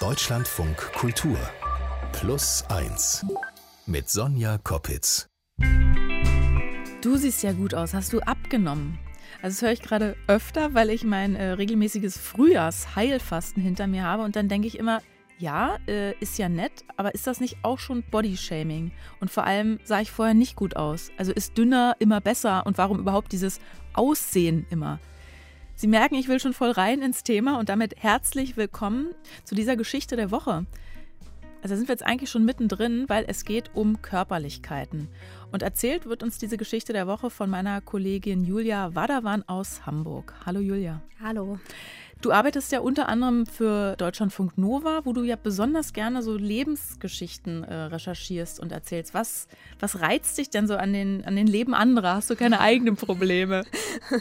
Deutschlandfunk Kultur Plus 1 mit Sonja Koppitz. Du siehst ja gut aus. Hast du abgenommen? Also das höre ich gerade öfter, weil ich mein äh, regelmäßiges Frühjahrsheilfasten hinter mir habe und dann denke ich immer, ja, äh, ist ja nett, aber ist das nicht auch schon Bodyshaming? Und vor allem sah ich vorher nicht gut aus. Also ist dünner immer besser und warum überhaupt dieses Aussehen immer? Sie merken, ich will schon voll rein ins Thema und damit herzlich willkommen zu dieser Geschichte der Woche. Also sind wir jetzt eigentlich schon mittendrin, weil es geht um Körperlichkeiten. Und erzählt wird uns diese Geschichte der Woche von meiner Kollegin Julia Wadawan aus Hamburg. Hallo Julia. Hallo. Du arbeitest ja unter anderem für Deutschlandfunk Nova, wo du ja besonders gerne so Lebensgeschichten äh, recherchierst und erzählst. Was, was reizt dich denn so an den, an den Leben anderer? Hast du keine eigenen Probleme?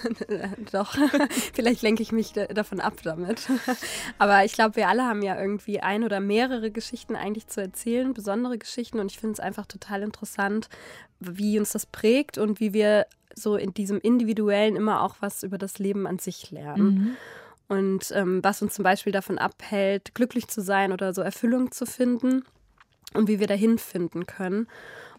Doch, vielleicht lenke ich mich davon ab damit. Aber ich glaube, wir alle haben ja irgendwie ein oder mehrere Geschichten eigentlich zu erzählen, besondere Geschichten. Und ich finde es einfach total interessant, wie uns das prägt und wie wir so in diesem Individuellen immer auch was über das Leben an sich lernen. Mhm und ähm, was uns zum Beispiel davon abhält, glücklich zu sein oder so Erfüllung zu finden und wie wir dahin finden können.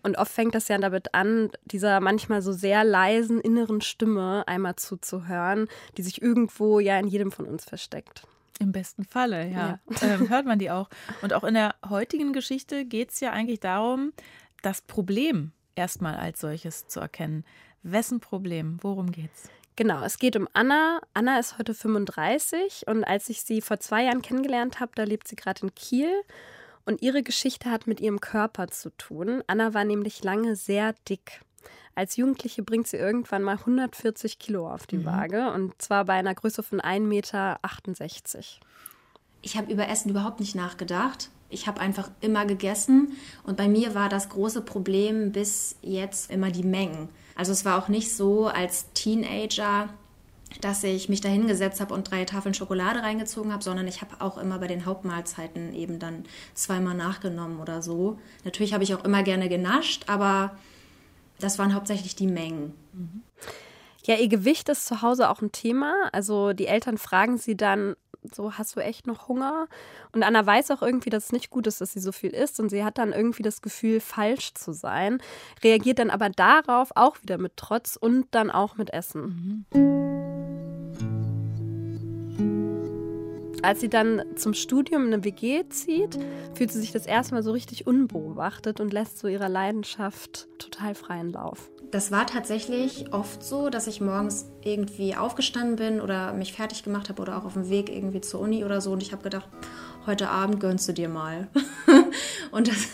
Und oft fängt das ja damit an, dieser manchmal so sehr leisen inneren Stimme einmal zuzuhören, die sich irgendwo ja in jedem von uns versteckt. Im besten Falle, ja. ja. Ähm, hört man die auch. Und auch in der heutigen Geschichte geht es ja eigentlich darum, das Problem erstmal als solches zu erkennen. Wessen Problem? Worum geht's? Genau, es geht um Anna. Anna ist heute 35 und als ich sie vor zwei Jahren kennengelernt habe, da lebt sie gerade in Kiel. Und ihre Geschichte hat mit ihrem Körper zu tun. Anna war nämlich lange sehr dick. Als Jugendliche bringt sie irgendwann mal 140 Kilo auf die mhm. Waage und zwar bei einer Größe von 1,68 Meter. Ich habe über Essen überhaupt nicht nachgedacht. Ich habe einfach immer gegessen und bei mir war das große Problem bis jetzt immer die Mengen. Also es war auch nicht so als Teenager, dass ich mich da hingesetzt habe und drei Tafeln Schokolade reingezogen habe, sondern ich habe auch immer bei den Hauptmahlzeiten eben dann zweimal nachgenommen oder so. Natürlich habe ich auch immer gerne genascht, aber das waren hauptsächlich die Mengen. Ja, ihr Gewicht ist zu Hause auch ein Thema. Also die Eltern fragen sie dann, so hast du echt noch Hunger? Und Anna weiß auch irgendwie, dass es nicht gut ist, dass sie so viel isst und sie hat dann irgendwie das Gefühl, falsch zu sein, reagiert dann aber darauf auch wieder mit Trotz und dann auch mit Essen. Als sie dann zum Studium in eine WG zieht, fühlt sie sich das erste Mal so richtig unbeobachtet und lässt so ihrer Leidenschaft total freien Lauf das war tatsächlich oft so, dass ich morgens irgendwie aufgestanden bin oder mich fertig gemacht habe oder auch auf dem Weg irgendwie zur Uni oder so und ich habe gedacht, heute Abend gönnst du dir mal. und das,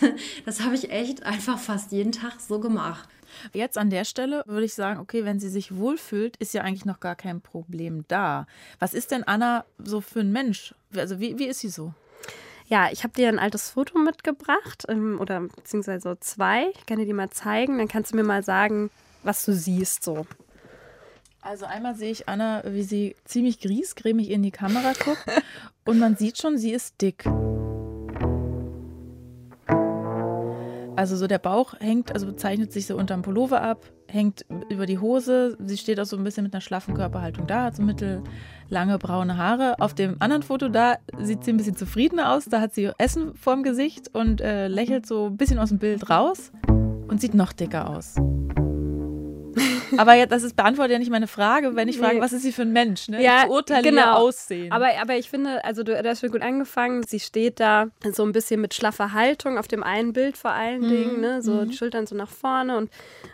das habe ich echt einfach fast jeden Tag so gemacht. Jetzt an der Stelle würde ich sagen, okay, wenn sie sich wohlfühlt, ist ja eigentlich noch gar kein Problem da. Was ist denn Anna so für ein Mensch? Also wie, wie ist sie so? Ja, ich habe dir ein altes Foto mitgebracht ähm, oder beziehungsweise so zwei. Ich kann dir die mal zeigen. Dann kannst du mir mal sagen, was du siehst so. Also einmal sehe ich Anna, wie sie ziemlich griesgrämig in die Kamera guckt und man sieht schon, sie ist dick. Also so der Bauch hängt, also zeichnet sich so unterm Pullover ab, hängt über die Hose. Sie steht auch so ein bisschen mit einer schlaffen Körperhaltung da, hat so mittellange braune Haare. Auf dem anderen Foto da sieht sie ein bisschen zufriedener aus. Da hat sie Essen vorm Gesicht und äh, lächelt so ein bisschen aus dem Bild raus und sieht noch dicker aus. Aber ja, das ist, beantwortet ja nicht meine Frage, wenn ich frage, was ist sie für ein Mensch? Ne? Ja, ich urteile genau. Aussehen. Aber, aber ich finde, also du, du hast schon gut angefangen. Sie steht da so ein bisschen mit schlaffer Haltung auf dem einen Bild vor allen mhm. Dingen, ne? so mhm. die Schultern so nach vorne. Und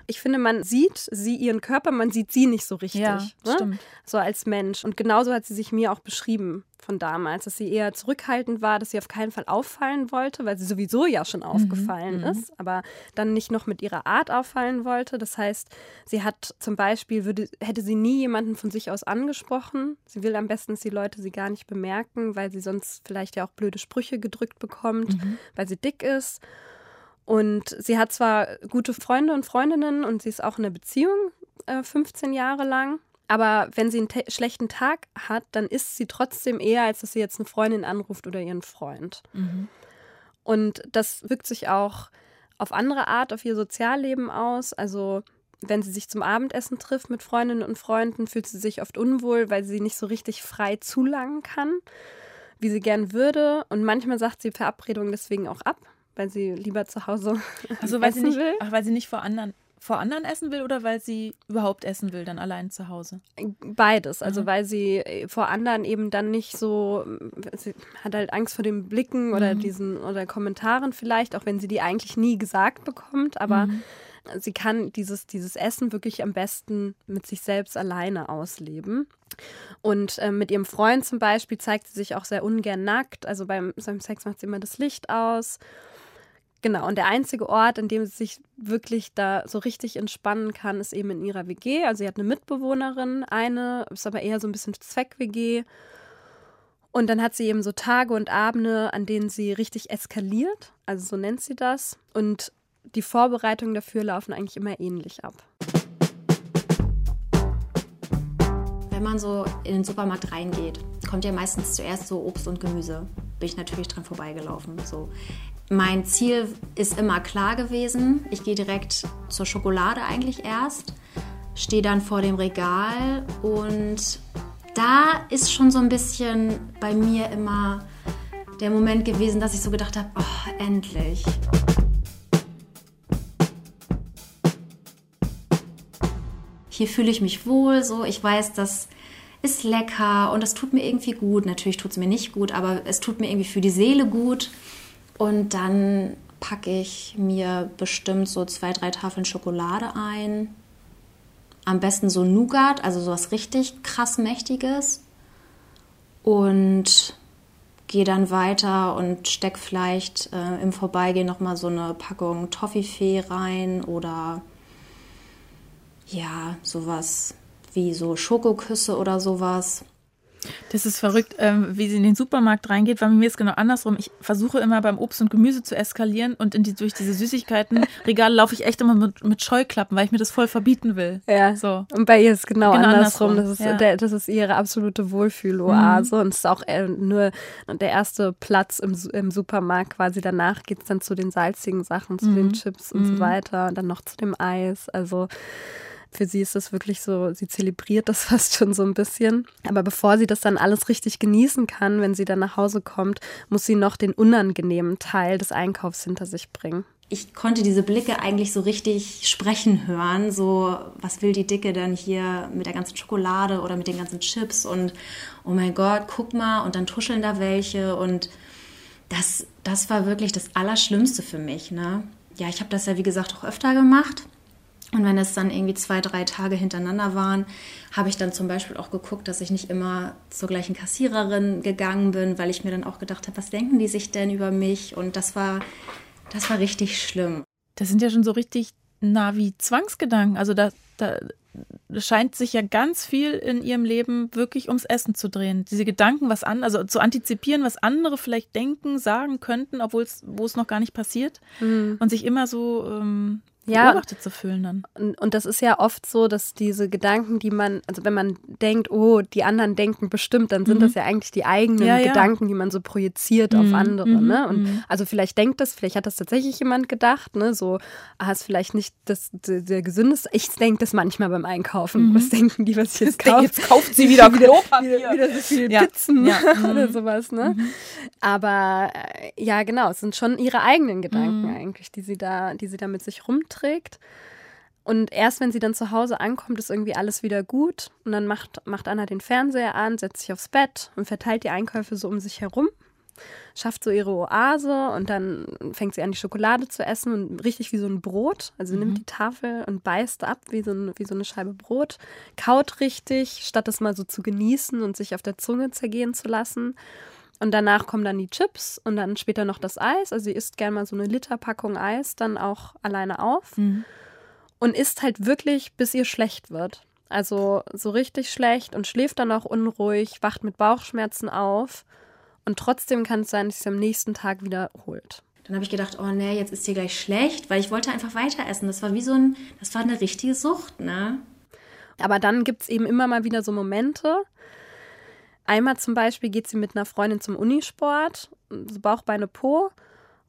ich finde, man sieht sie, ihren Körper, man sieht sie nicht so richtig. Ja, ne? stimmt. So als Mensch. Und genauso hat sie sich mir auch beschrieben von damals, dass sie eher zurückhaltend war, dass sie auf keinen Fall auffallen wollte, weil sie sowieso ja schon mhm, aufgefallen mhm, ist, aber dann nicht noch mit ihrer Art auffallen wollte. Das heißt, sie hat zum Beispiel, würde, hätte sie nie jemanden von sich aus angesprochen. Sie will am besten, dass die Leute sie gar nicht bemerken, weil sie sonst vielleicht ja auch blöde Sprüche gedrückt bekommt, mhm. weil sie dick ist. Und sie hat zwar gute Freunde und Freundinnen und sie ist auch in einer Beziehung äh, 15 Jahre lang. Aber wenn sie einen schlechten Tag hat, dann ist sie trotzdem eher, als dass sie jetzt eine Freundin anruft oder ihren Freund. Mhm. Und das wirkt sich auch auf andere Art auf ihr Sozialleben aus. Also wenn sie sich zum Abendessen trifft mit Freundinnen und Freunden, fühlt sie sich oft unwohl, weil sie nicht so richtig frei zulangen kann. wie sie gern würde. Und manchmal sagt sie Verabredungen deswegen auch ab, weil sie lieber zu Hause also, weil sie nicht, will. Ach, weil sie nicht vor anderen, vor anderen essen will oder weil sie überhaupt essen will, dann allein zu Hause? Beides. Also Mhm. weil sie äh, vor anderen eben dann nicht so, sie hat halt Angst vor den Blicken oder Mhm. diesen oder Kommentaren vielleicht, auch wenn sie die eigentlich nie gesagt bekommt, aber Mhm. sie kann dieses, dieses Essen wirklich am besten mit sich selbst alleine ausleben. Und äh, mit ihrem Freund zum Beispiel zeigt sie sich auch sehr ungern nackt. Also beim, beim Sex macht sie immer das Licht aus. Genau, und der einzige Ort, an dem sie sich wirklich da so richtig entspannen kann, ist eben in ihrer WG. Also sie hat eine Mitbewohnerin, eine, ist aber eher so ein bisschen Zweck-WG. Und dann hat sie eben so Tage und Abende, an denen sie richtig eskaliert. Also so nennt sie das. Und die Vorbereitungen dafür laufen eigentlich immer ähnlich ab. Wenn man so in den Supermarkt reingeht, kommt ja meistens zuerst so Obst und Gemüse. Bin ich natürlich dran vorbeigelaufen. So. Mein Ziel ist immer klar gewesen. Ich gehe direkt zur Schokolade eigentlich erst, stehe dann vor dem Regal und da ist schon so ein bisschen bei mir immer der Moment gewesen, dass ich so gedacht habe, oh, endlich. Hier fühle ich mich wohl, so ich weiß, das ist lecker und das tut mir irgendwie gut. Natürlich tut es mir nicht gut, aber es tut mir irgendwie für die Seele gut. Und dann packe ich mir bestimmt so zwei, drei Tafeln Schokolade ein. Am besten so Nougat, also sowas richtig krass Mächtiges. Und gehe dann weiter und steck vielleicht äh, im Vorbeigehen nochmal so eine Packung Toffifee rein oder ja, sowas wie so Schokoküsse oder sowas. Das ist verrückt, ähm, wie sie in den Supermarkt reingeht, weil bei mir ist genau andersrum. Ich versuche immer beim Obst und Gemüse zu eskalieren und die, durch diese Süßigkeitenregale laufe ich echt immer mit, mit Scheuklappen, weil ich mir das voll verbieten will. Ja. So. Und bei ihr ist es genau, Genau andersrum. andersrum, Das, ist, ja. der, das ist ihre absolute Wohlfühloase und es ist auch äh, nur der erste Platz im, im Supermarkt quasi. Danach geht es dann zu den salzigen Sachen, zu den Chips und so weiter und dann noch zu dem Eis. Also für sie ist das wirklich so, sie zelebriert das fast schon so ein bisschen. Aber bevor sie das dann alles richtig genießen kann, wenn sie dann nach Hause kommt, muss sie noch den unangenehmen Teil des Einkaufs hinter sich bringen. Ich konnte diese Blicke eigentlich so richtig sprechen hören. So, was will die Dicke denn hier mit der ganzen Schokolade oder mit den ganzen Chips? Und oh mein Gott, guck mal, und dann tuscheln da welche. Und das, das war wirklich das Allerschlimmste für mich. Ne? Ja, ich habe das ja, wie gesagt, auch öfter gemacht. Und wenn es dann irgendwie zwei, drei Tage hintereinander waren, habe ich dann zum Beispiel auch geguckt, dass ich nicht immer zur gleichen Kassiererin gegangen bin, weil ich mir dann auch gedacht habe, was denken die sich denn über mich? Und das war, das war richtig schlimm. Das sind ja schon so richtig nah wie Zwangsgedanken. Also da, da scheint sich ja ganz viel in ihrem Leben wirklich ums Essen zu drehen. Diese Gedanken, was an, also zu antizipieren, was andere vielleicht denken, sagen könnten, obwohl es, wo es noch gar nicht passiert. Und sich immer so ähm, Ja. beobachtet zu fühlen dann. Und, und das ist ja oft so, dass diese Gedanken, die man, also wenn man denkt, oh, die anderen denken bestimmt, dann sind das ja eigentlich die eigenen Mhm. Ja, ja. Gedanken, die man so projiziert auf Mhm, andere. mhm, Ne? Und mhm. also vielleicht denkt das, vielleicht hat das tatsächlich jemand gedacht, ne? So, ah, ist vielleicht nicht das, der, der gesündeste. Ich denke das manchmal beim Einkaufen. Was denken die, was ich jetzt kaufe? Mhm. Jetzt kauft sie wieder Klopapier. wieder, wieder so viel Ja. Pizzen Ja. Mhm. oder sowas, ne? Aber äh, ja, genau, es sind schon ihre eigenen Gedanken Mhm. eigentlich, die sie da, die sie da mit sich rumträgt. Und erst wenn sie dann zu Hause ankommt, ist irgendwie alles wieder gut. Und dann macht, macht Anna den Fernseher an, setzt sich aufs Bett und verteilt die Einkäufe so um sich herum. Schafft so ihre Oase und dann fängt sie an, die Schokolade zu essen und richtig wie so ein Brot. Also nimmt die Tafel und beißt ab wie so, ein, wie so eine Scheibe Brot. Kaut richtig, statt es mal so zu genießen und sich auf der Zunge zergehen zu lassen. Und danach kommen dann die Chips und dann später noch das Eis. Also sie isst gerne mal so eine Literpackung Eis dann auch alleine auf und isst halt wirklich, bis ihr schlecht wird. Also so richtig schlecht und schläft dann auch unruhig, wacht mit Bauchschmerzen auf. Und trotzdem kann es sein, dass sie es am nächsten Tag wiederholt. Dann habe ich gedacht, oh nee, jetzt ist dir gleich schlecht, weil ich wollte einfach weiter essen. Das war wie so ein, das war eine richtige Sucht, ne? Aber dann gibt es eben immer mal wieder so Momente. Einmal zum Beispiel geht sie mit einer Freundin zum Unisport, so Bauch, Beine, Po.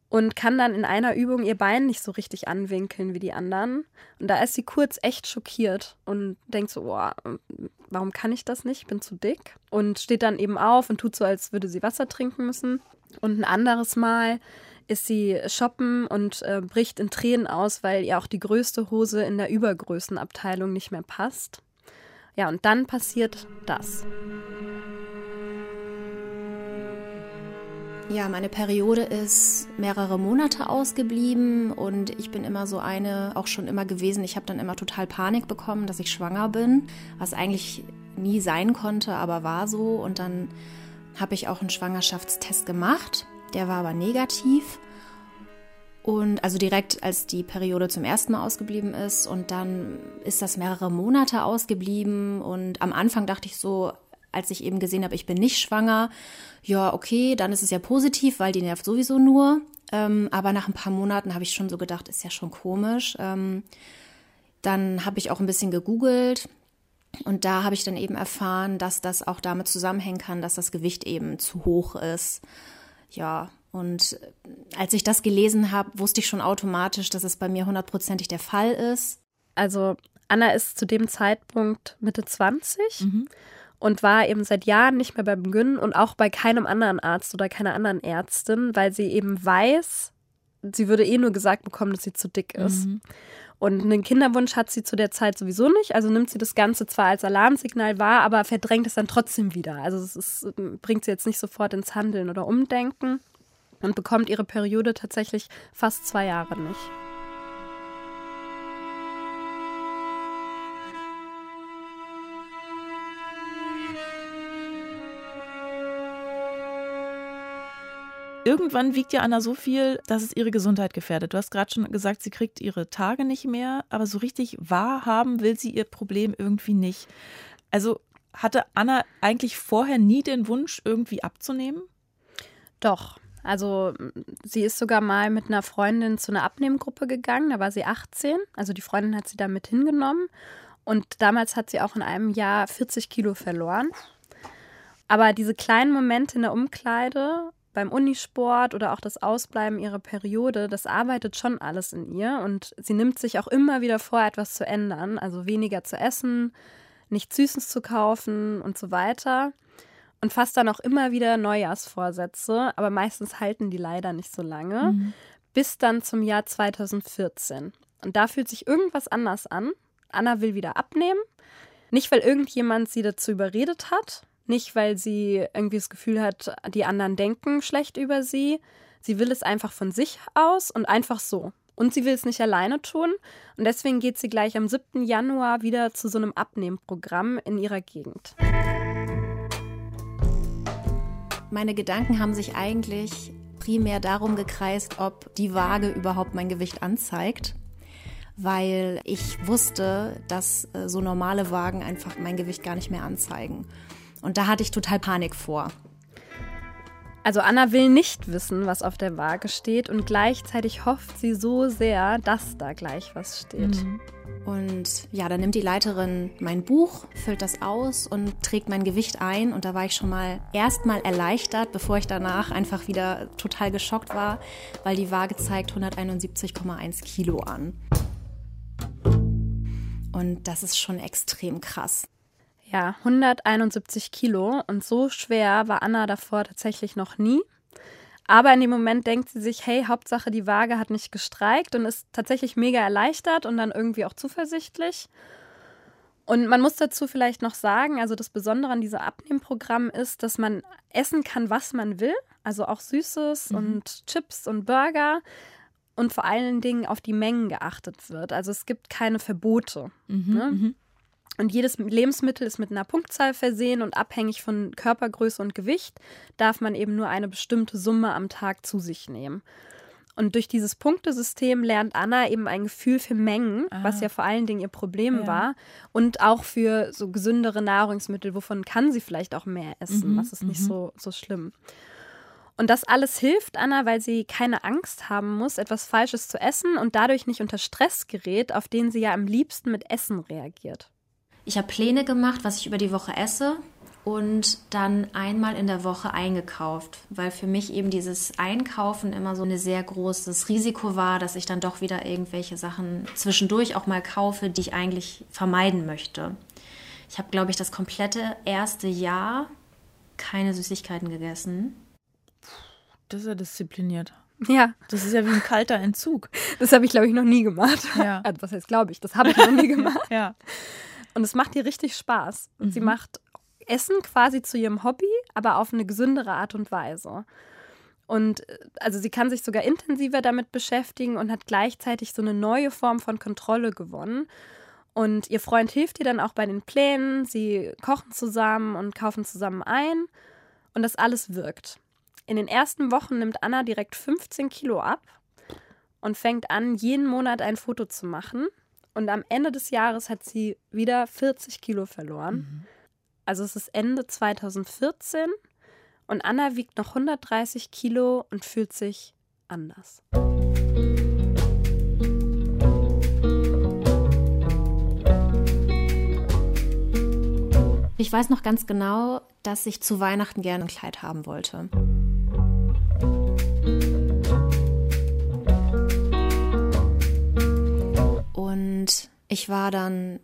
und kann dann in einer Übung ihr Bein nicht so richtig anwinkeln wie die anderen. Und da ist sie kurz echt schockiert und denkt so, oh, warum kann ich das nicht? Ich bin zu dick. Und steht dann eben auf und tut so, als würde sie Wasser trinken müssen. Und ein anderes Mal ist sie shoppen und äh, bricht in Tränen aus, weil ihr auch die größte Hose in der Übergrößenabteilung nicht mehr passt. Ja, und dann passiert das. Ja, meine Periode ist mehrere Monate ausgeblieben und ich bin immer so eine, auch schon immer gewesen. Ich habe dann immer total Panik bekommen, dass ich schwanger bin, was eigentlich nie sein konnte, aber war so. Und dann habe ich auch einen Schwangerschaftstest gemacht, der war aber negativ. Und also direkt als die Periode zum ersten Mal ausgeblieben ist und dann ist das mehrere Monate ausgeblieben und am Anfang dachte ich so, als ich eben gesehen habe, ich bin nicht schwanger, ja, okay, dann ist es ja positiv, weil die nervt sowieso nur. Ähm, aber nach ein paar Monaten habe ich schon so gedacht, ist ja schon komisch. Ähm, dann habe ich auch ein bisschen gegoogelt und da habe ich dann eben erfahren, dass das auch damit zusammenhängen kann, dass das Gewicht eben zu hoch ist. Ja, und als ich das gelesen habe, wusste ich schon automatisch, dass es bei mir hundertprozentig der Fall ist. Also Anna ist zu dem Zeitpunkt Mitte 20 mhm und war eben seit Jahren nicht mehr beim Gyn und auch bei keinem anderen Arzt oder keiner anderen Ärztin, weil sie eben weiß, sie würde eh nur gesagt bekommen, dass sie zu dick ist. Mhm. Und einen Kinderwunsch hat sie zu der Zeit sowieso nicht. Also nimmt sie das Ganze zwar als Alarmsignal wahr, aber verdrängt es dann trotzdem wieder. Also es ist, bringt sie jetzt nicht sofort ins Handeln oder Umdenken und bekommt ihre Periode tatsächlich fast zwei Jahre nicht. Irgendwann wiegt ja Anna so viel, dass es ihre Gesundheit gefährdet. Du hast gerade schon gesagt, sie kriegt ihre Tage nicht mehr, aber so richtig wahrhaben will sie ihr Problem irgendwie nicht. Also hatte Anna eigentlich vorher nie den Wunsch, irgendwie abzunehmen? Doch. Also sie ist sogar mal mit einer Freundin zu einer Abnehmgruppe gegangen, da war sie 18. Also die Freundin hat sie da mit hingenommen. Und damals hat sie auch in einem Jahr 40 Kilo verloren. Aber diese kleinen Momente in der Umkleide beim Unisport oder auch das Ausbleiben ihrer Periode, das arbeitet schon alles in ihr und sie nimmt sich auch immer wieder vor, etwas zu ändern, also weniger zu essen, nichts Süßes zu kaufen und so weiter und fasst dann auch immer wieder Neujahrsvorsätze, aber meistens halten die leider nicht so lange, mhm. bis dann zum Jahr 2014. Und da fühlt sich irgendwas anders an. Anna will wieder abnehmen, nicht weil irgendjemand sie dazu überredet hat, nicht, weil sie irgendwie das Gefühl hat, die anderen denken schlecht über sie. Sie will es einfach von sich aus und einfach so. Und sie will es nicht alleine tun. Und deswegen geht sie gleich am 7. Januar wieder zu so einem Abnehmprogramm in ihrer Gegend. Meine Gedanken haben sich eigentlich primär darum gekreist, ob die Waage überhaupt mein Gewicht anzeigt. Weil ich wusste, dass äh, so normale Wagen einfach mein Gewicht gar nicht mehr anzeigen. Und da hatte ich total Panik vor. Also Anna will nicht wissen, was auf der Waage steht und gleichzeitig hofft sie so sehr, dass da gleich was steht. Mhm. Und ja, dann nimmt die Leiterin mein Buch, füllt das aus und trägt mein Gewicht ein. Und da war ich schon mal erstmal erleichtert, bevor ich danach einfach wieder total geschockt war, weil die Waage zeigt 171,1 Kilo an. Und das ist schon extrem krass. Ja, 171 Kilo und so schwer war Anna davor tatsächlich noch nie. Aber in dem Moment denkt sie sich, hey, Hauptsache die Waage hat nicht gestreikt und ist tatsächlich mega erleichtert und dann irgendwie auch zuversichtlich. Und man muss dazu vielleicht noch sagen, also das Besondere an diesem Abnehmprogramm ist, dass man essen kann, was man will, also auch Süßes mhm. und Chips und Burger und vor allen Dingen auf die Mengen geachtet wird. Also es gibt keine Verbote. Mhm, ne? Und jedes Lebensmittel ist mit einer Punktzahl versehen und abhängig von Körpergröße und Gewicht darf man eben nur eine bestimmte Summe am Tag zu sich nehmen. Und durch dieses Punktesystem lernt Anna eben ein Gefühl für Mengen, ah. was ja vor allen Dingen ihr Problem ja. war, und auch für so gesündere Nahrungsmittel, wovon kann sie vielleicht auch mehr essen, mhm. was ist nicht mhm. so, so schlimm. Und das alles hilft Anna, weil sie keine Angst haben muss, etwas Falsches zu essen und dadurch nicht unter Stress gerät, auf den sie ja am liebsten mit Essen reagiert. Ich habe Pläne gemacht, was ich über die Woche esse und dann einmal in der Woche eingekauft, weil für mich eben dieses Einkaufen immer so ein sehr großes Risiko war, dass ich dann doch wieder irgendwelche Sachen zwischendurch auch mal kaufe, die ich eigentlich vermeiden möchte. Ich habe, glaube ich, das komplette erste Jahr keine Süßigkeiten gegessen. Das ist ja diszipliniert. Ja. Das ist ja wie ein kalter Entzug. Das habe ich, glaube ich, noch nie gemacht. Ja. Also, was heißt, glaube ich, das habe ich noch nie gemacht. ja. Und es macht ihr richtig Spaß. Und Mhm. sie macht Essen quasi zu ihrem Hobby, aber auf eine gesündere Art und Weise. Und äh, also sie kann sich sogar intensiver damit beschäftigen und hat gleichzeitig so eine neue Form von Kontrolle gewonnen. Und ihr Freund hilft ihr dann auch bei den Plänen. Sie kochen zusammen und kaufen zusammen ein. Und das alles wirkt. In den ersten Wochen nimmt Anna direkt 15 Kilo ab und fängt an, jeden Monat ein Foto zu machen. Und am Ende des Jahres hat sie wieder 40 Kilo verloren. Also es ist Ende 2014 und Anna wiegt noch 130 Kilo und fühlt sich anders. Ich weiß noch ganz genau, dass ich zu Weihnachten gerne ein Kleid haben wollte. Ich war dann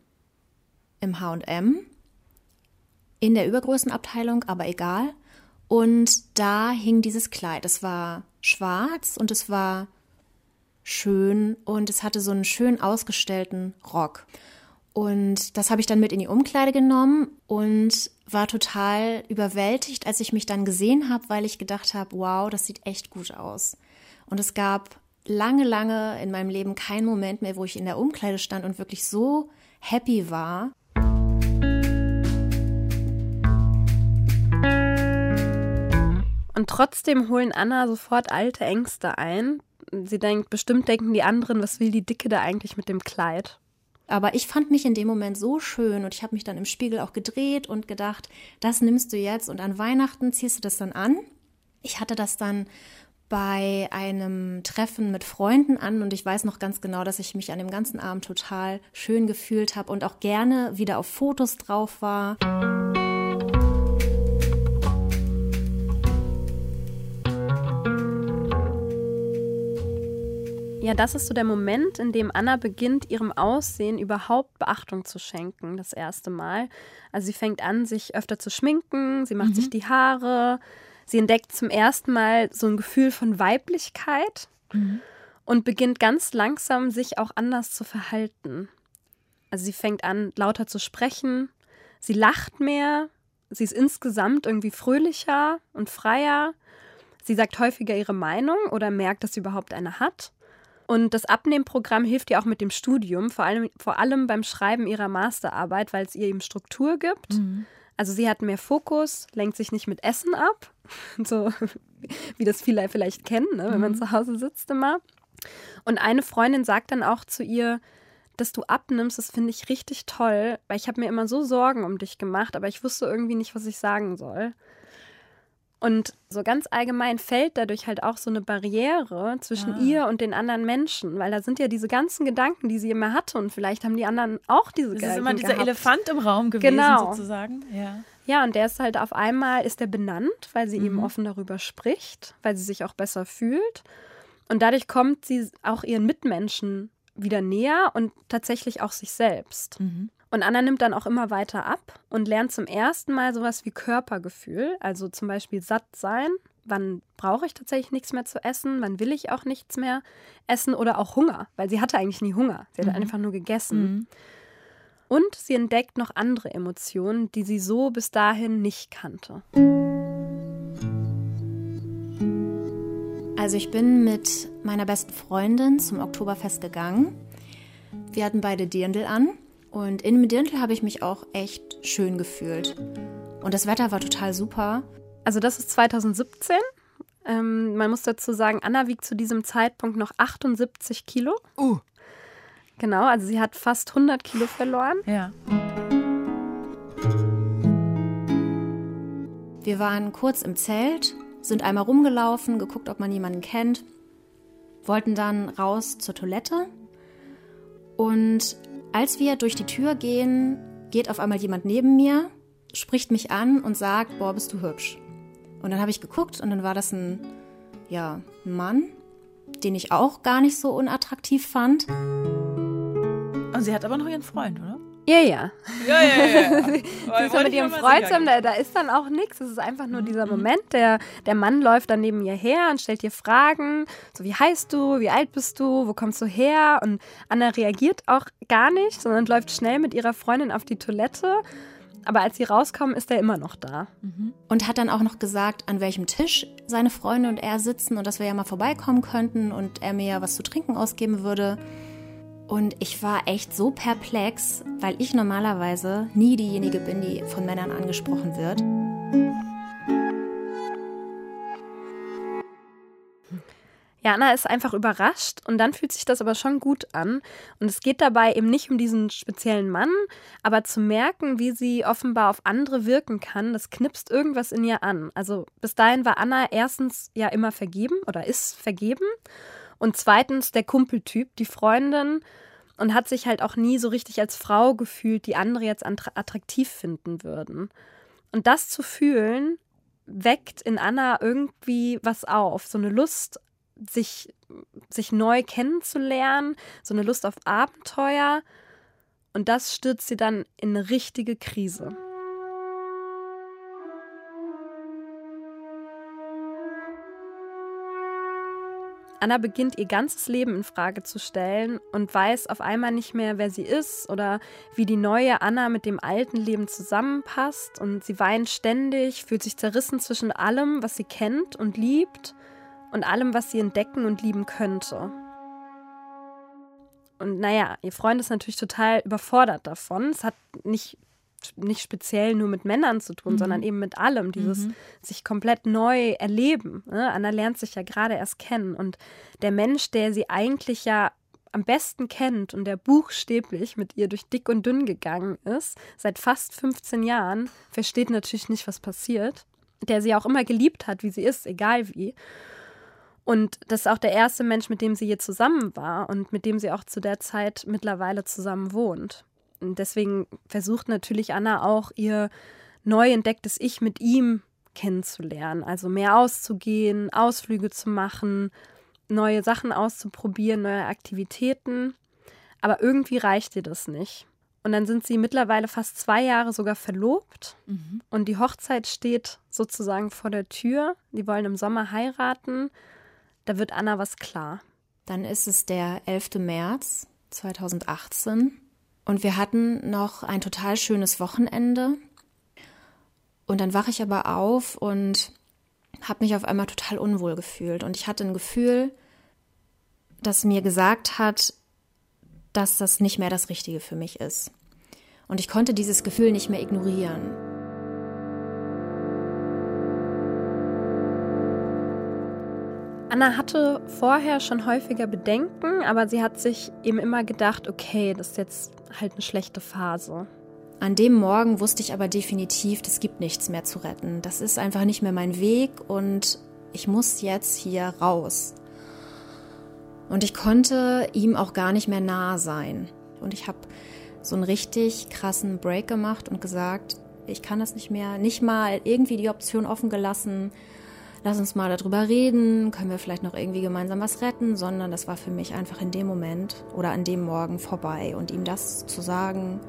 im HM, in der Übergrößenabteilung, aber egal. Und da hing dieses Kleid. Es war schwarz und es war schön und es hatte so einen schön ausgestellten Rock. Und das habe ich dann mit in die Umkleide genommen und war total überwältigt, als ich mich dann gesehen habe, weil ich gedacht habe, wow, das sieht echt gut aus. Und es gab lange, lange in meinem Leben keinen Moment mehr, wo ich in der Umkleide stand und wirklich so happy war. Und trotzdem holen Anna sofort alte Ängste ein. Sie denkt, bestimmt denken die anderen, was will die Dicke da eigentlich mit dem Kleid? Aber ich fand mich in dem Moment so schön und ich habe mich dann im Spiegel auch gedreht und gedacht, das nimmst du jetzt und an Weihnachten ziehst du das dann an. Ich hatte das dann bei einem Treffen mit Freunden an und ich weiß noch ganz genau, dass ich mich an dem ganzen Abend total schön gefühlt habe und auch gerne wieder auf Fotos drauf war. Ja, das ist so der Moment, in dem Anna beginnt, ihrem Aussehen überhaupt Beachtung zu schenken, das erste Mal. Also sie fängt an, sich öfter zu schminken, sie macht sich die Haare, sie entdeckt zum ersten Mal so ein Gefühl von Weiblichkeit und beginnt ganz langsam, sich auch anders zu verhalten. Also sie fängt an, lauter zu sprechen, sie lacht mehr, sie ist insgesamt irgendwie fröhlicher und freier. Sie sagt häufiger ihre Meinung oder merkt, dass sie überhaupt eine hat. Und das Abnehmprogramm hilft ihr auch mit dem Studium, vor allem, vor allem beim Schreiben ihrer Masterarbeit, weil es ihr eben Struktur gibt. Also sie hat mehr Fokus, lenkt sich nicht mit Essen ab, so wie das viele vielleicht kennen, ne, wenn man zu Hause sitzt immer. Und eine Freundin sagt dann auch zu ihr, dass du abnimmst, das finde ich richtig toll, weil ich habe mir immer so Sorgen um dich gemacht, aber ich wusste irgendwie nicht, was ich sagen soll. Und so ganz allgemein fällt dadurch halt auch so eine Barriere zwischen Ah. ihr und den anderen Menschen, weil da sind ja diese ganzen Gedanken, die sie immer hatte und vielleicht haben die anderen auch diese Das ist Gedanken immer dieser gehabt. Elefant im Raum gewesen, Genau. sozusagen. Ja. Ja, und der ist halt auf einmal, ist der benannt, weil sie Mhm. eben offen darüber spricht, weil sie sich auch besser fühlt. Und dadurch kommt sie auch ihren Mitmenschen wieder näher und tatsächlich auch sich selbst. Mhm. Und Anna nimmt dann auch immer weiter ab und lernt zum ersten Mal sowas wie Körpergefühl, also zum Beispiel satt sein. Wann brauche ich tatsächlich nichts mehr zu essen? Wann will ich auch nichts mehr essen? Oder auch Hunger, weil sie hatte eigentlich nie Hunger. Sie hat einfach nur gegessen. Mhm. Und sie entdeckt noch andere Emotionen, die sie so bis dahin nicht kannte. Also ich bin mit meiner besten Freundin zum Oktoberfest gegangen. Wir hatten beide Dirndl an und in Dirndl habe ich mich auch echt schön gefühlt. Und das Wetter war total super. Also das ist 2017. Ähm, man muss dazu sagen, Anna wiegt zu diesem Zeitpunkt noch 78 Kilo. Uh. Genau, also sie hat fast 100 Kilo verloren. Ja. Wir waren kurz im Zelt, sind einmal rumgelaufen, geguckt, ob man jemanden kennt, wollten dann raus zur Toilette. Und als wir durch die Tür gehen, geht auf einmal jemand neben mir spricht mich an und sagt, boah, bist du hübsch. Und dann habe ich geguckt und dann war das ein, ja, ein Mann, den ich auch gar nicht so unattraktiv fand. Und sie hat aber noch ihren Freund, oder? Ja, ja. Ja, ja, ja. sie ist ja mit ihrem Freund zusammen, da, da, ist dann auch nichts. Es ist einfach nur dieser mhm. Moment, der, der Mann läuft dann neben ihr her und stellt ihr Fragen. So, wie heißt du? Wie alt bist du? Wo kommst du her? Und Anna reagiert auch gar nicht, sondern läuft schnell mit ihrer Freundin auf die Toilette. Aber als sie rauskommen, ist er immer noch da. Mhm. Und hat dann auch noch gesagt, an welchem Tisch seine Freunde und er sitzen und dass wir ja mal vorbeikommen könnten und er mir ja was zu trinken ausgeben würde. Und ich war echt so perplex, weil ich normalerweise nie diejenige bin, die von Männern angesprochen wird. Ja, Anna ist einfach überrascht und dann fühlt sich das aber schon gut an. Und es geht dabei eben nicht um diesen speziellen Mann, aber zu merken, wie sie offenbar auf andere wirken kann, das knipst irgendwas in ihr an. Also bis dahin war Anna erstens ja immer vergeben oder ist vergeben und zweitens der Kumpeltyp, die Freundin und hat sich halt auch nie so richtig als Frau gefühlt, die andere jetzt attraktiv finden würden. Und das zu fühlen, weckt in Anna irgendwie was auf, so eine Lust, sich, sich neu kennenzulernen, so eine Lust auf Abenteuer. Und das stürzt sie dann in eine richtige Krise. Anna beginnt ihr ganzes Leben in Frage zu stellen und weiß auf einmal nicht mehr, wer sie ist oder wie die neue Anna mit dem alten Leben zusammenpasst. Und sie weint ständig, fühlt sich zerrissen zwischen allem, was sie kennt und liebt, und allem, was sie entdecken und lieben könnte. Und naja, ihr Freund ist natürlich total überfordert davon. Es hat nicht nicht speziell nur mit Männern zu tun, mhm. sondern eben mit allem, dieses mhm. sich komplett neu erleben. Ne? Anna lernt sich ja gerade erst kennen und der Mensch, der sie eigentlich ja am besten kennt und der buchstäblich mit ihr durch dick und dünn gegangen ist, seit fast 15 Jahren, versteht natürlich nicht, was passiert, der sie auch immer geliebt hat, wie sie ist, egal wie. Und das ist auch der erste Mensch, mit dem sie je zusammen war und mit dem sie auch zu der Zeit mittlerweile zusammen wohnt. Deswegen versucht natürlich Anna auch ihr neu entdecktes Ich mit ihm kennenzulernen. Also mehr auszugehen, Ausflüge zu machen, neue Sachen auszuprobieren, neue Aktivitäten. Aber irgendwie reicht ihr das nicht. Und dann sind sie mittlerweile fast zwei Jahre sogar verlobt. Mhm. Und die Hochzeit steht sozusagen vor der Tür. Die wollen im Sommer heiraten. Da wird Anna was klar. Dann ist es der 11. März 2018. Und wir hatten noch ein total schönes Wochenende. Und dann wache ich aber auf und habe mich auf einmal total unwohl gefühlt. Und ich hatte ein Gefühl, das mir gesagt hat, dass das nicht mehr das Richtige für mich ist. Und ich konnte dieses Gefühl nicht mehr ignorieren. Anna hatte vorher schon häufiger Bedenken, aber sie hat sich eben immer gedacht, okay, das ist jetzt halt eine schlechte Phase. An dem Morgen wusste ich aber definitiv, es gibt nichts mehr zu retten. Das ist einfach nicht mehr mein Weg und ich muss jetzt hier raus. Und ich konnte ihm auch gar nicht mehr nah sein. Und ich habe so einen richtig krassen Break gemacht und gesagt, ich kann das nicht mehr, nicht mal irgendwie die Option offen gelassen, lass uns mal darüber reden, können wir vielleicht noch irgendwie gemeinsam was retten, sondern das war für mich einfach in dem Moment oder an dem Morgen vorbei. Und ihm das zu sagen,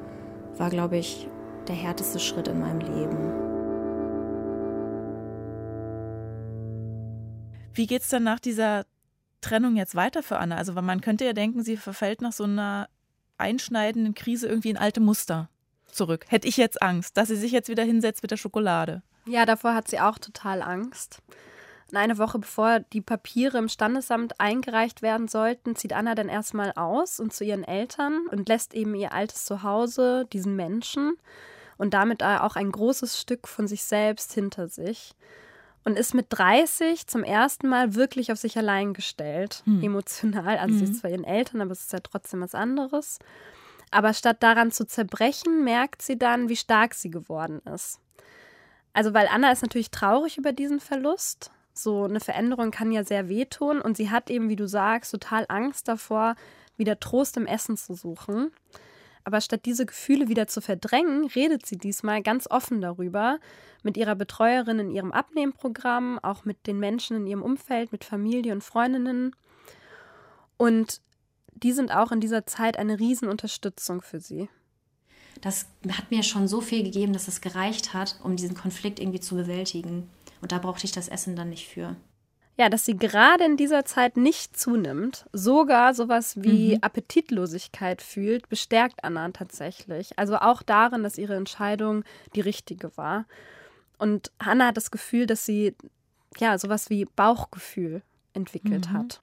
war, glaube ich, der härteste Schritt in meinem Leben. Wie geht es dann nach dieser Trennung jetzt weiter für Anna? Also man könnte ja denken, sie verfällt nach so einer einschneidenden Krise irgendwie in alte Muster zurück. Hätte ich jetzt Angst, dass sie sich jetzt wieder hinsetzt mit der Schokolade. Ja, davor hat sie auch total Angst. Und eine Woche bevor die Papiere im Standesamt eingereicht werden sollten, zieht Anna dann erstmal aus und zu ihren Eltern und lässt eben ihr altes Zuhause, diesen Menschen und damit auch ein großes Stück von sich selbst hinter sich. Und ist mit 30 zum ersten Mal wirklich auf sich allein gestellt, hm. emotional. Also mhm. sie ist zwar ihren Eltern, aber es ist ja trotzdem was anderes. Aber statt daran zu zerbrechen, merkt sie dann, wie stark sie geworden ist. Also, weil Anna ist natürlich traurig über diesen Verlust. So eine Veränderung kann ja sehr wehtun und sie hat eben, wie du sagst, total Angst davor, wieder Trost im Essen zu suchen. Aber statt diese Gefühle wieder zu verdrängen, redet sie diesmal ganz offen darüber mit ihrer Betreuerin in ihrem Abnehmprogramm, auch mit den Menschen in ihrem Umfeld, mit Familie und Freundinnen. Und die sind auch in dieser Zeit eine Riesenunterstützung für sie. Das hat mir schon so viel gegeben, dass es gereicht hat, um diesen Konflikt irgendwie zu bewältigen. Und da brauchte ich das Essen dann nicht für. Ja, dass sie gerade in dieser Zeit nicht zunimmt, sogar sowas wie mhm. Appetitlosigkeit fühlt, bestärkt Anna tatsächlich. Also auch darin, dass ihre Entscheidung die richtige war. Und Anna hat das Gefühl, dass sie ja sowas wie Bauchgefühl entwickelt mhm. hat.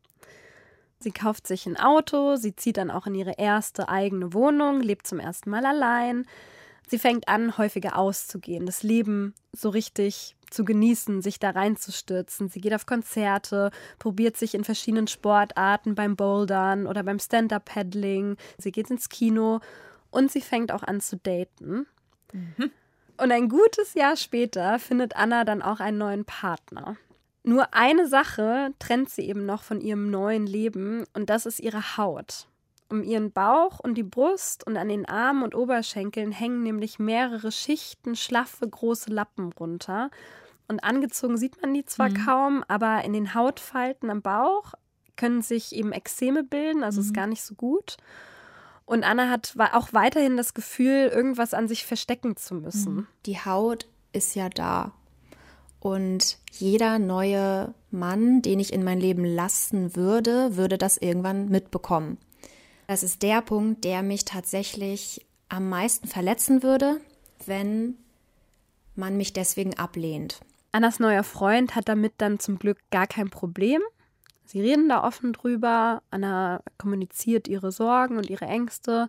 Sie kauft sich ein Auto, sie zieht dann auch in ihre erste eigene Wohnung, lebt zum ersten Mal allein. Sie fängt an, häufiger auszugehen, das Leben so richtig zu genießen, sich da reinzustürzen. Sie geht auf Konzerte, probiert sich in verschiedenen Sportarten beim Bouldern oder beim Stand-up-Paddling. Sie geht ins Kino und sie fängt auch an zu daten. Mhm. Und ein gutes Jahr später findet Anna dann auch einen neuen Partner. Nur eine Sache trennt sie eben noch von ihrem neuen Leben und das ist ihre Haut. Um ihren Bauch und die Brust und an den Armen und Oberschenkeln hängen nämlich mehrere Schichten schlaffe große Lappen runter. Und angezogen sieht man die zwar mhm. kaum, aber in den Hautfalten am Bauch können sich eben Ekzeme bilden, also mhm. ist gar nicht so gut. Und Anna hat auch weiterhin das Gefühl, irgendwas an sich verstecken zu müssen. Mhm. Die Haut ist ja da. Und jeder neue Mann, den ich in mein Leben lassen würde, würde das irgendwann mitbekommen. Das ist der Punkt, der mich tatsächlich am meisten verletzen würde, wenn man mich deswegen ablehnt. Annas neuer Freund hat damit dann zum Glück gar kein Problem. Sie reden da offen drüber. Anna kommuniziert ihre Sorgen und ihre Ängste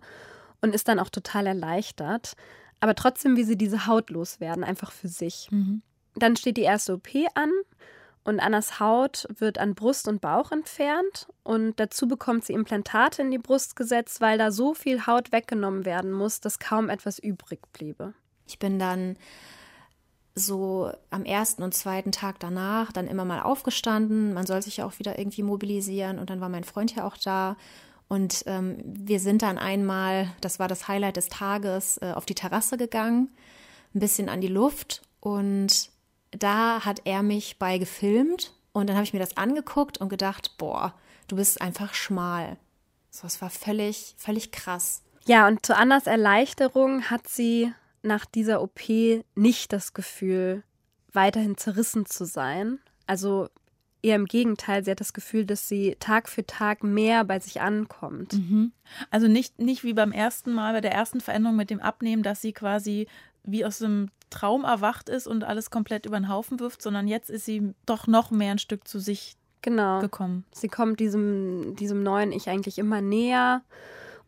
und ist dann auch total erleichtert. Aber trotzdem wie sie diese Haut loswerden, einfach für sich. Mhm. Dann steht die erste OP an und Annas Haut wird an Brust und Bauch entfernt und dazu bekommt sie Implantate in die Brust gesetzt, weil da so viel Haut weggenommen werden muss, dass kaum etwas übrig bliebe. Ich bin dann so am ersten und zweiten Tag danach dann immer mal aufgestanden. Man soll sich ja auch wieder irgendwie mobilisieren und dann war mein Freund ja auch da. Und ähm, wir sind dann einmal, das war das Highlight des Tages, äh, auf die Terrasse gegangen, ein bisschen an die Luft und da hat er mich bei gefilmt und dann habe ich mir das angeguckt und gedacht, boah, du bist einfach schmal. So, es war völlig, völlig krass. Ja, und zu Annas Erleichterung hat sie nach dieser OP nicht das Gefühl, weiterhin zerrissen zu sein. Also eher im Gegenteil, sie hat das Gefühl, dass sie Tag für Tag mehr bei sich ankommt. Mhm. Also nicht, nicht wie beim ersten Mal, bei der ersten Veränderung mit dem Abnehmen, dass sie quasi wie aus einem Traum erwacht ist und alles komplett über den Haufen wirft, sondern jetzt ist sie doch noch mehr ein Stück zu sich genau. gekommen. Sie kommt diesem, diesem neuen Ich eigentlich immer näher.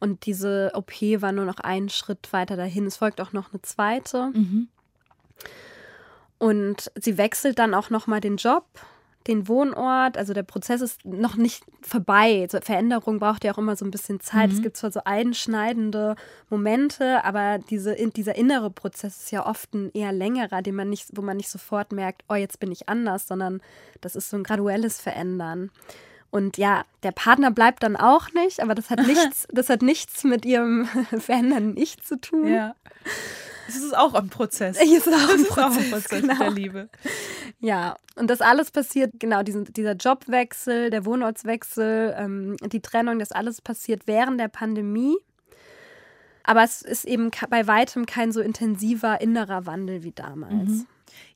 Und diese OP war nur noch einen Schritt weiter dahin. Es folgt auch noch eine zweite. Mhm. Und sie wechselt dann auch noch mal den Job den Wohnort. Also der Prozess ist noch nicht vorbei. Also Veränderung braucht ja auch immer so ein bisschen Zeit. Mhm. Es gibt zwar so einschneidende Momente, aber diese, dieser innere Prozess ist ja oft ein eher längerer, den man nicht, wo man nicht sofort merkt, oh, jetzt bin ich anders, sondern das ist so ein graduelles Verändern. Und ja, der Partner bleibt dann auch nicht, aber das hat nichts, das hat nichts mit ihrem Verändern Ich zu tun. Ja. Es ist auch ein Prozess. Es ist auch ein, Prozess, auch ein Prozess genau. der Liebe. Ja, und das alles passiert, genau, diesen, dieser Jobwechsel, der Wohnortswechsel, ähm, die Trennung, das alles passiert während der Pandemie. Aber es ist eben bei weitem kein so intensiver innerer Wandel wie damals. Mhm.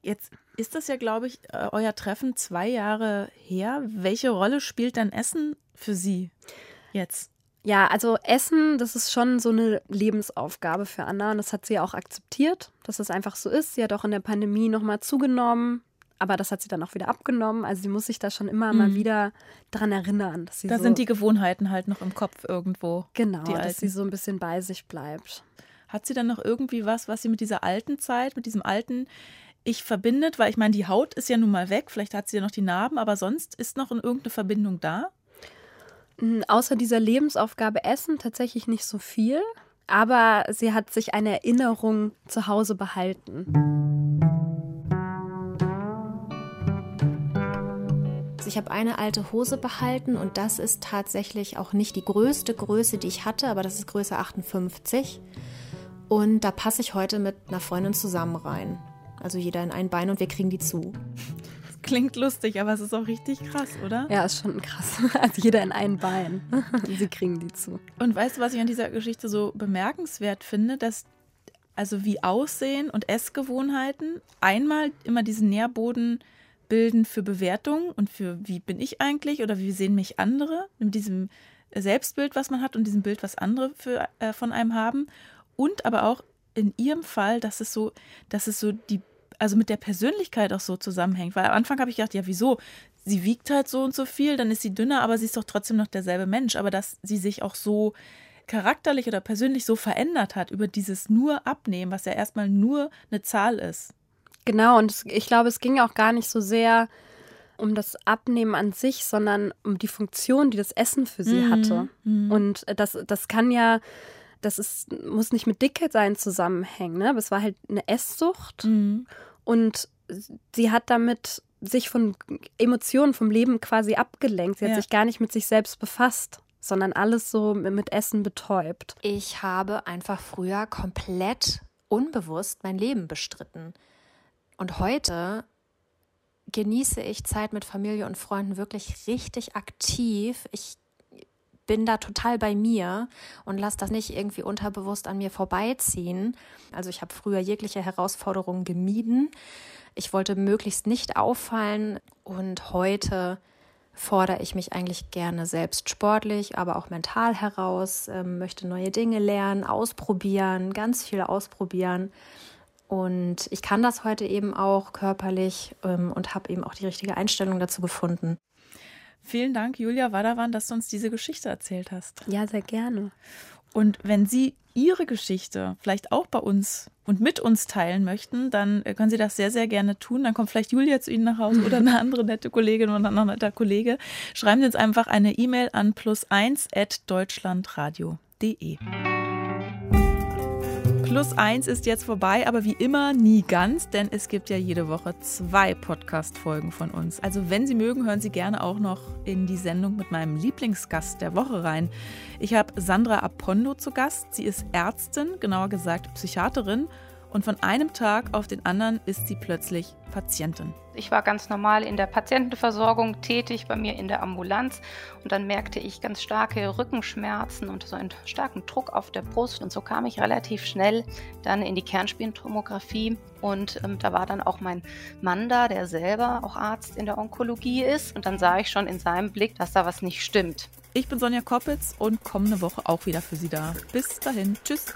Jetzt ist das ja, glaube ich, äh, euer Treffen zwei Jahre her. Welche Rolle spielt dann Essen für Sie jetzt? Ja, also Essen, das ist schon so eine Lebensaufgabe für Anna und das hat sie auch akzeptiert, dass es einfach so ist. Sie hat auch in der Pandemie nochmal zugenommen, aber das hat sie dann auch wieder abgenommen. Also sie muss sich da schon immer mhm. mal wieder dran erinnern. Dass sie da so, sind die Gewohnheiten halt noch im Kopf irgendwo. Genau, dass sie so ein bisschen bei sich bleibt. Hat sie dann noch irgendwie was, was sie mit dieser alten Zeit, mit diesem alten Ich verbindet? Weil ich meine, die Haut ist ja nun mal weg, vielleicht hat sie ja noch die Narben, aber sonst ist noch irgendeine Verbindung da? Hm, außer dieser Lebensaufgabe Essen tatsächlich nicht so viel, aber sie hat sich eine Erinnerung zu Hause behalten. Ich habe eine alte Hose behalten und das ist tatsächlich auch nicht die größte Größe, die ich hatte, aber das ist Größe 58. Und da passe ich heute mit einer Freundin zusammen rein. Also jeder in ein Bein und wir kriegen die zu. Klingt lustig, aber es ist auch richtig krass, oder? Ja, ist schon krass. Also jeder in ein Bein. Sie kriegen die zu. Und weißt du, was ich an dieser Geschichte so bemerkenswert finde, dass also wie Aussehen und Essgewohnheiten einmal immer diesen Nährboden bilden für Bewertung und für wie bin ich eigentlich oder wie sehen mich andere, mit diesem Selbstbild, was man hat und diesem Bild, was andere für, äh, von einem haben. Und aber auch in ihrem Fall, dass es so, dass es so die also mit der Persönlichkeit auch so zusammenhängt. Weil am Anfang habe ich gedacht, ja, wieso? Sie wiegt halt so und so viel, dann ist sie dünner, aber sie ist doch trotzdem noch derselbe Mensch. Aber dass sie sich auch so charakterlich oder persönlich so verändert hat über dieses nur Abnehmen, was ja erstmal nur eine Zahl ist. Genau, und ich glaube, es ging auch gar nicht so sehr um das Abnehmen an sich, sondern um die Funktion, die das Essen für sie mhm. hatte. Mhm. Und das, das kann ja das ist, muss nicht mit Dickheit sein zusammenhängen, ne? aber es war halt eine Esssucht mhm. und sie hat damit sich von Emotionen, vom Leben quasi abgelenkt. Sie hat sich gar nicht mit sich selbst befasst, sondern alles so mit Essen betäubt. Ich habe einfach früher komplett unbewusst mein Leben bestritten. Und heute genieße ich Zeit mit Familie und Freunden wirklich richtig aktiv. Ich bin da total bei mir und lasse das nicht irgendwie unterbewusst an mir vorbeiziehen. Also ich habe früher jegliche Herausforderungen gemieden. Ich wollte möglichst nicht auffallen und heute fordere ich mich eigentlich gerne selbst sportlich, aber auch mental heraus, ähm, möchte neue Dinge lernen, ausprobieren, ganz viel ausprobieren. Und ich kann das heute eben auch körperlich ähm, und habe eben auch die richtige Einstellung dazu gefunden. Vielen Dank, Julia Wadawan, dass du uns diese Geschichte erzählt hast. Ja, sehr gerne. Und wenn Sie Ihre Geschichte vielleicht auch bei uns und mit uns teilen möchten, dann äh, können Sie das sehr, sehr gerne tun. Dann kommt vielleicht Julia zu Ihnen nach Hause oder eine andere nette Kollegin oder ein netter Kollege. Schreiben Sie uns einfach eine E-Mail an plus1 at deutschlandradio.de. Plus eins ist jetzt vorbei, aber wie immer nie ganz, denn es gibt ja jede Woche zwei Podcast-Folgen von uns. Also wenn Sie mögen, hören Sie gerne auch noch in die Sendung mit meinem Lieblingsgast der Woche rein. Ich habe Sandra Apondo zu Gast. Sie ist Ärztin, genauer gesagt Psychiaterin und von einem Tag auf den anderen ist sie plötzlich Patientin. Ich war ganz normal in der Patientenversorgung tätig, bei mir in der Ambulanz und dann merkte ich ganz starke Rückenschmerzen und so einen starken Druck auf der Brust und so kam ich relativ schnell dann in die Kernspintomographie und ähm, da war dann auch mein Mann da, der selber auch Arzt in der Onkologie ist und dann sah ich schon in seinem Blick, dass da was nicht stimmt. Ich bin Sonja Koppitz und kommende Woche auch wieder für Sie da. Bis dahin, tschüss.